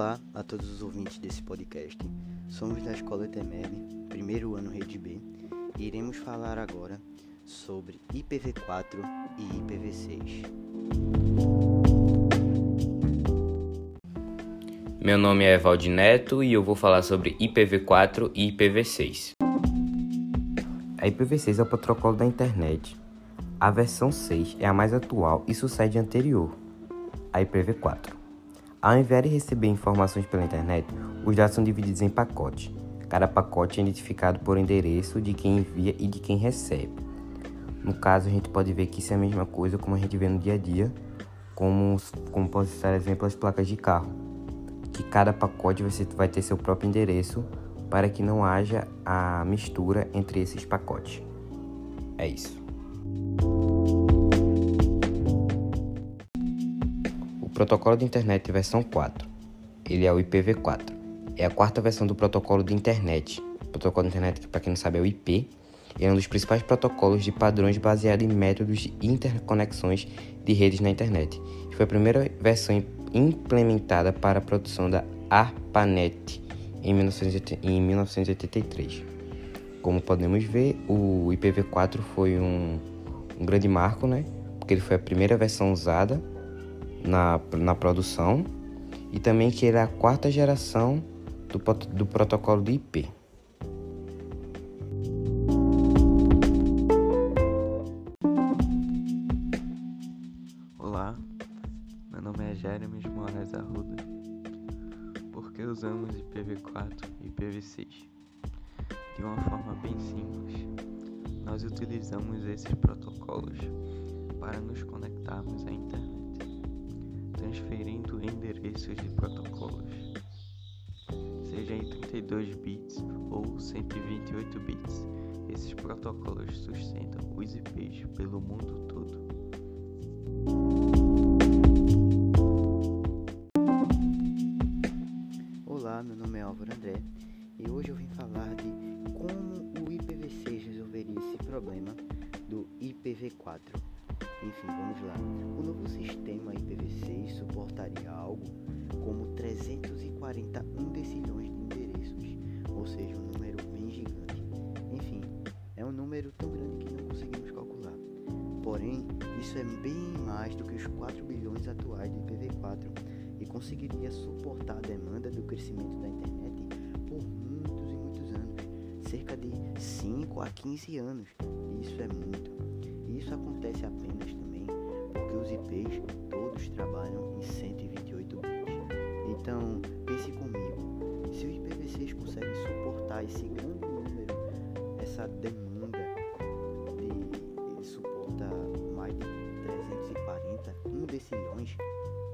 Olá a todos os ouvintes desse podcast. Somos da Escola ETEMEB, primeiro ano Rede B, e iremos falar agora sobre IPv4 e IPv6. Meu nome é Evaldi Neto e eu vou falar sobre IPv4 e IPv6. A IPv6 é o protocolo da internet. A versão 6 é a mais atual e sucede a anterior, a IPv4. Ao enviar e receber informações pela internet, os dados são divididos em pacotes. Cada pacote é identificado por endereço de quem envia e de quem recebe. No caso, a gente pode ver que isso é a mesma coisa como a gente vê no dia a dia, como, como pode citar exemplo as placas de carro, que cada pacote você vai ter seu próprio endereço para que não haja a mistura entre esses pacotes. É isso. Protocolo de Internet versão 4. Ele é o IPv4. É a quarta versão do protocolo de internet. O protocolo de internet, para quem não sabe, é o IP. É um dos principais protocolos de padrões baseado em métodos de interconexões de redes na internet. Foi a primeira versão implementada para a produção da ARPANET em 1983. Como podemos ver, o IPv4 foi um, um grande marco, né? Porque ele foi a primeira versão usada na, na produção e também que ele é a quarta geração do, do protocolo do IP. Olá, meu nome é Jeremy Moraes Arruda. Por que usamos IPv4 e IPv6? De uma forma bem simples, nós utilizamos esses protocolos para nos conectarmos à internet transferindo endereços de protocolos, seja em 32 bits ou 128 bits. Esses protocolos sustentam os IPs pelo mundo todo. Olá, meu nome é Álvaro André e hoje eu vim falar de como o IPv6 resolveria esse problema do IPv4. Enfim, vamos lá. O novo sistema IPv6 suportaria algo como 341 decilhões de endereços, ou seja, um número bem gigante. Enfim, é um número tão grande que não conseguimos calcular. Porém, isso é bem mais do que os 4 bilhões atuais do IPv4 e conseguiria suportar a demanda do crescimento da internet por muitos e muitos anos, cerca de 5 a 15 anos. Isso é muito. Acontece apenas também porque os IPs todos trabalham em 128 bits. Então, pense comigo, se o IPv6 consegue suportar esse grande número, essa demanda de ele suporta mais de 340, 1 decilhões,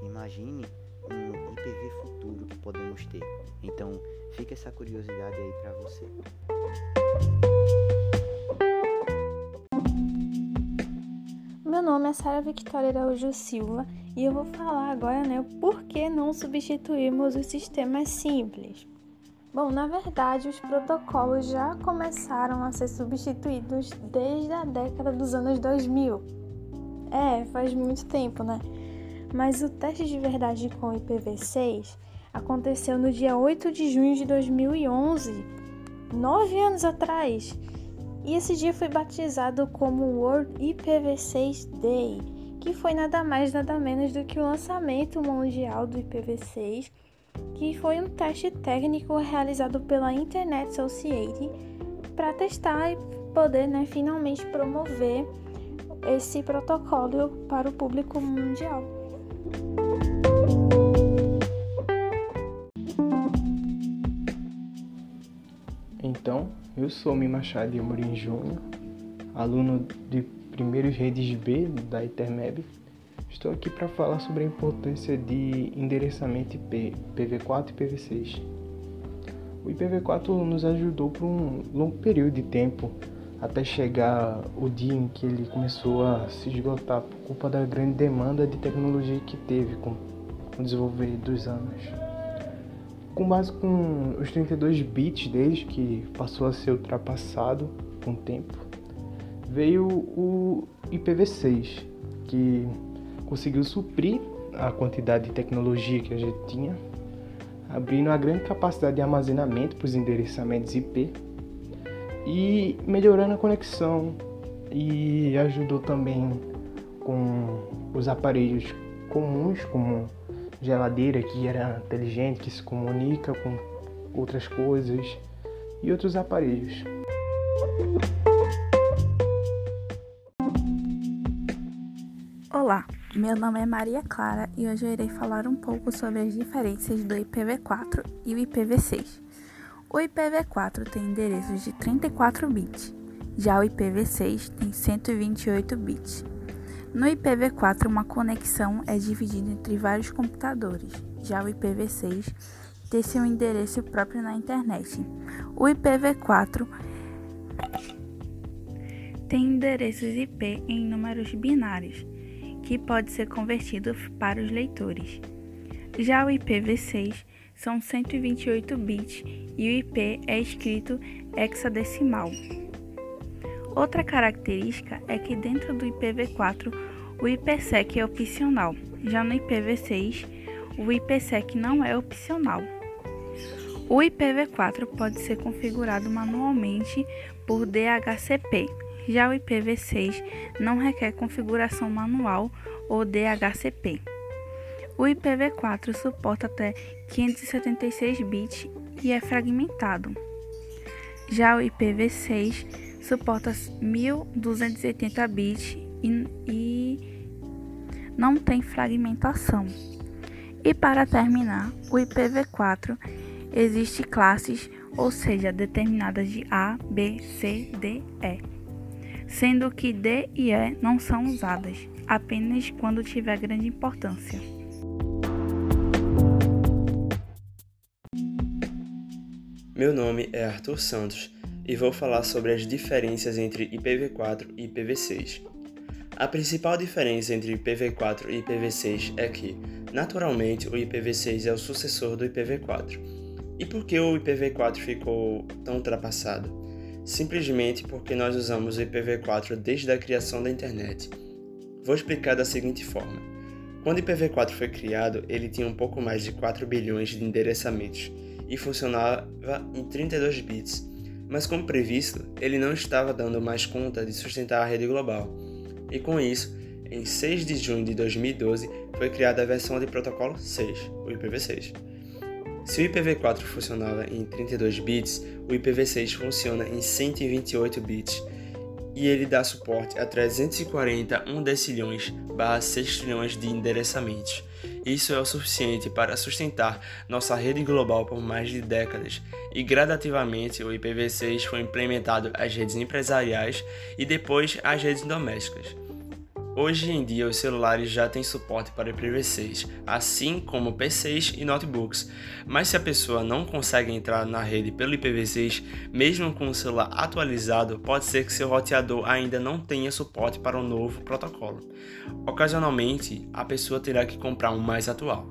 imagine um IPv futuro que podemos ter. Então, fica essa curiosidade aí para você. Nome é Sara Victoria Araújo Silva e eu vou falar agora né, por que não substituirmos os sistemas simples. Bom, na verdade, os protocolos já começaram a ser substituídos desde a década dos anos 2000. É, faz muito tempo, né? Mas o teste de verdade com o IPv6 aconteceu no dia 8 de junho de 2011, nove anos atrás. E esse dia foi batizado como World IPv6 Day, que foi nada mais nada menos do que o lançamento mundial do IPv6, que foi um teste técnico realizado pela Internet Society para testar e poder né, finalmente promover esse protocolo para o público mundial. Então, eu sou Mi Machado de Amorim Júnior, aluno de primeiros redes B da ITERMEB. Estou aqui para falar sobre a importância de endereçamento IP, IPv4 e IPv6. O IPv4 nos ajudou por um longo período de tempo até chegar o dia em que ele começou a se esgotar por culpa da grande demanda de tecnologia que teve com o desenvolver dos anos com base com os 32 bits deles, que passou a ser ultrapassado com o tempo, veio o IPv6, que conseguiu suprir a quantidade de tecnologia que a gente tinha, abrindo a grande capacidade de armazenamento para os endereçamentos IP e melhorando a conexão e ajudou também com os aparelhos comuns como geladeira que era inteligente, que se comunica com outras coisas e outros aparelhos. Olá, meu nome é Maria Clara e hoje eu irei falar um pouco sobre as diferenças do IPv4 e o IPv6. O IPv4 tem endereços de 34 bits, já o IPv6 tem 128 bits. No IPv4, uma conexão é dividida entre vários computadores, já o IPv6 tem seu endereço próprio na internet. O IPv4 tem endereços IP em números binários, que pode ser convertido para os leitores. Já o IPv6 são 128 bits e o IP é escrito hexadecimal. Outra característica é que dentro do IPv4 o IPsec é opcional, já no IPv6 o IPsec não é opcional. O IPv4 pode ser configurado manualmente por DHCP, já o IPv6 não requer configuração manual ou DHCP. O IPv4 suporta até 576 bits e é fragmentado. Já o IPv6 suporta 1280 bits e, e não tem fragmentação. E para terminar, o IPv4 existe classes, ou seja, determinadas de A, B, C, D, E, sendo que D e E não são usadas, apenas quando tiver grande importância. Meu nome é Arthur Santos e vou falar sobre as diferenças entre IPv4 e IPv6. A principal diferença entre IPv4 e IPv6 é que, naturalmente, o IPv6 é o sucessor do IPv4. E por que o IPv4 ficou tão ultrapassado? Simplesmente porque nós usamos o IPv4 desde a criação da internet. Vou explicar da seguinte forma. Quando o IPv4 foi criado, ele tinha um pouco mais de 4 bilhões de endereçamentos e funcionava em 32 bits mas como previsto, ele não estava dando mais conta de sustentar a rede global. E com isso, em 6 de junho de 2012 foi criada a versão de protocolo 6, o IPv6. Se o IPv4 funcionava em 32 bits, o IPv6 funciona em 128 bits e ele dá suporte a 340 1 decilhões barra 6 trilhões de endereçamentos. Isso é o suficiente para sustentar nossa rede global por mais de décadas, e gradativamente o IPv6 foi implementado às redes empresariais e depois às redes domésticas. Hoje em dia, os celulares já têm suporte para IPv6, assim como PCs e notebooks. Mas se a pessoa não consegue entrar na rede pelo IPv6, mesmo com o celular atualizado, pode ser que seu roteador ainda não tenha suporte para o novo protocolo. Ocasionalmente, a pessoa terá que comprar um mais atual.